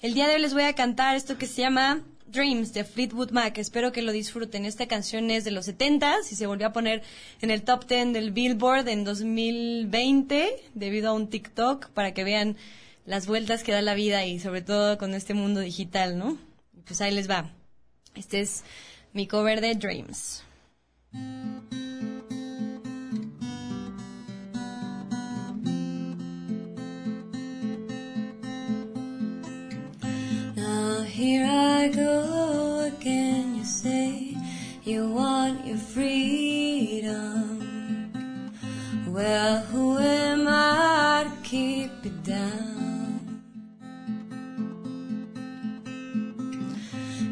El día de hoy les voy a cantar esto que se llama Dreams de Fleetwood Mac. Espero que lo disfruten. Esta canción es de los 70 y se volvió a poner en el top 10 del Billboard en 2020 debido a un TikTok para que vean las vueltas que da la vida y sobre todo con este mundo digital, ¿no? Pues ahí les va. Este es mi cover de Dreams. Here I go again, you say you want your freedom. Well, who am I to keep it down?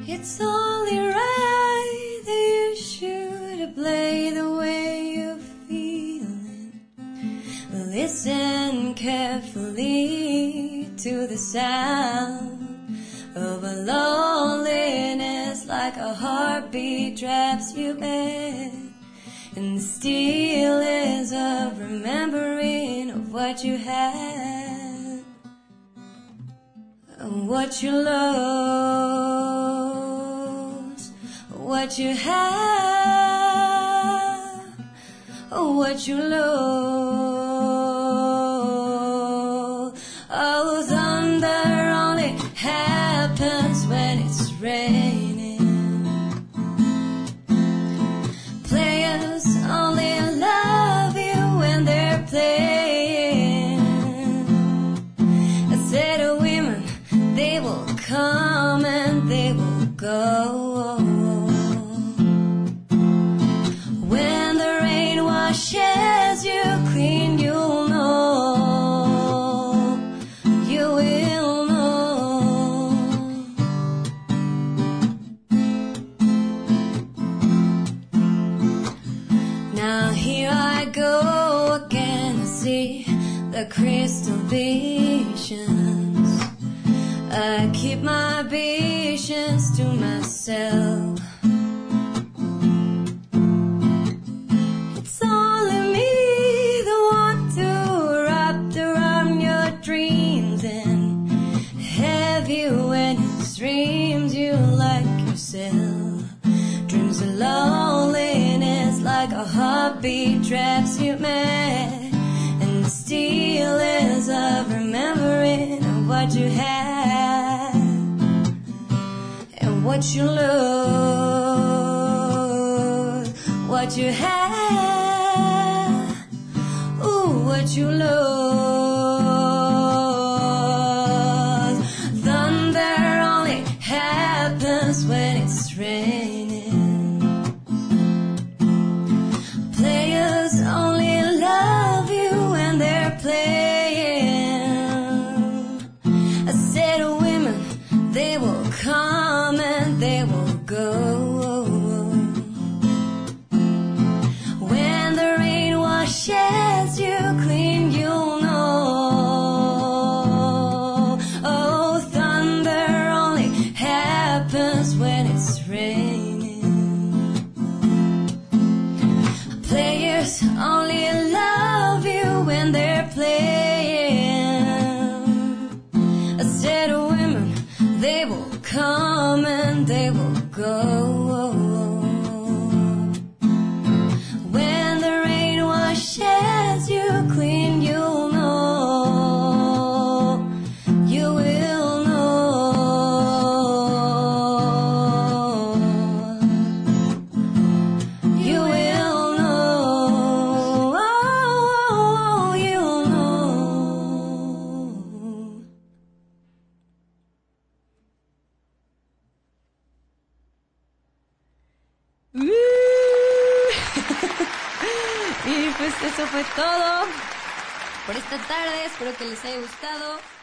It's only right that you should play the way you're feeling. Listen carefully to the sound of a loneliness like a heartbeat traps you bed. And the stillness of remembering of what you had and what you lost, what you have, what you lost. The crystal visions. I keep my visions to myself. It's only me, the one to wrap around your dreams and have you in dreams you like yourself. Dreams of loneliness like a heartbeat traps you mad. What you had and what you lose, what you had, ooh, what you lose. Go. And they will go. Eso fue todo por esta tarde. Espero que les haya gustado.